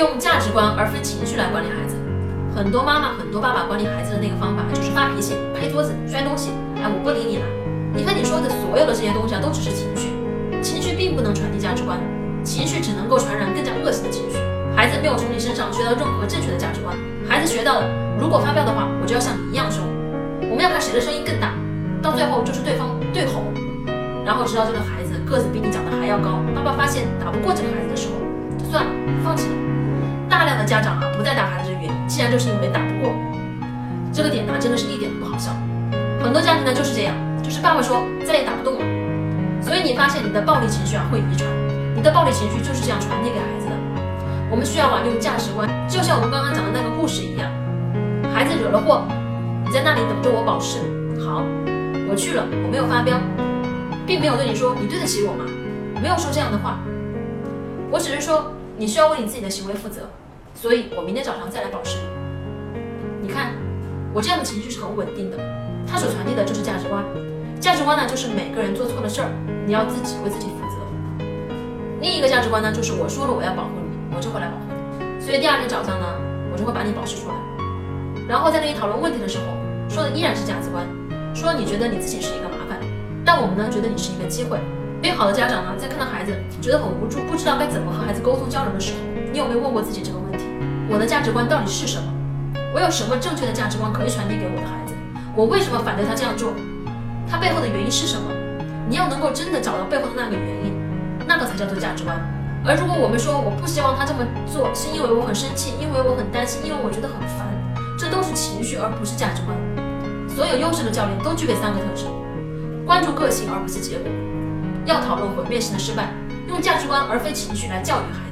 用价值观而非情绪来管理孩子。很多妈妈、很多爸爸管理孩子的那个方法就是发脾气、拍桌子、摔东西。哎，我不理你了。你看你说的所有的这些东西啊，都只是情绪，情绪并不能传递价值观，情绪只能够传染更加恶性的情绪。孩子没有从你身上学到任何正确的价值观。孩子学到了，如果发飙的话，我就要像你一样凶。我们要看谁的声音更大，到最后就是对方对吼，然后直到这个孩子个子比你长得还要高，爸爸发现打不过这个孩子的时候，就算了，放弃了。的家长啊不再打孩子的原因，竟然就是因为打不过。这个点呢，真的是一点都不好笑。很多家庭呢就是这样，就是爸爸说再也打不动了，所以你发现你的暴力情绪啊会遗传，你的暴力情绪就是这样传递给孩子的。我们需要啊用价值观，就像我们刚刚讲的那个故事一样，孩子惹了祸，你在那里等着我保释。好，我去了，我没有发飙，并没有对你说你对得起我吗？没有说这样的话，我只是说你需要为你自己的行为负责，所以我明天早上再来保持你。看，我这样的情绪是很稳定的。它所传递的就是价值观，价值观呢就是每个人做错了事儿，你要自己为自己负责。另一个价值观呢就是我说了我要保护你，我就会来保护你。所以第二天早上呢，我就会把你保释出来。然后在跟你讨论问题的时候，说的依然是价值观，说你觉得你自己是一个麻烦，但我们呢觉得你是一个机会。因为好的家长呢，在看到孩子觉得很无助，不知道该怎么和孩子沟通交流的时候，你有没有问过自己这个问题？我的价值观到底是什么？我有什么正确的价值观可以传递给我的孩子？我为什么反对他这样做？他背后的原因是什么？你要能够真的找到背后的那个原因，那个才叫做价值观。而如果我们说我不希望他这么做，是因为我很生气，因为我很担心，因为我觉得很烦，这都是情绪而不是价值观。所有优秀的教练都具备三个特质：关注个性而不是结果，要讨论毁灭性的失败，用价值观而非情绪来教育孩子。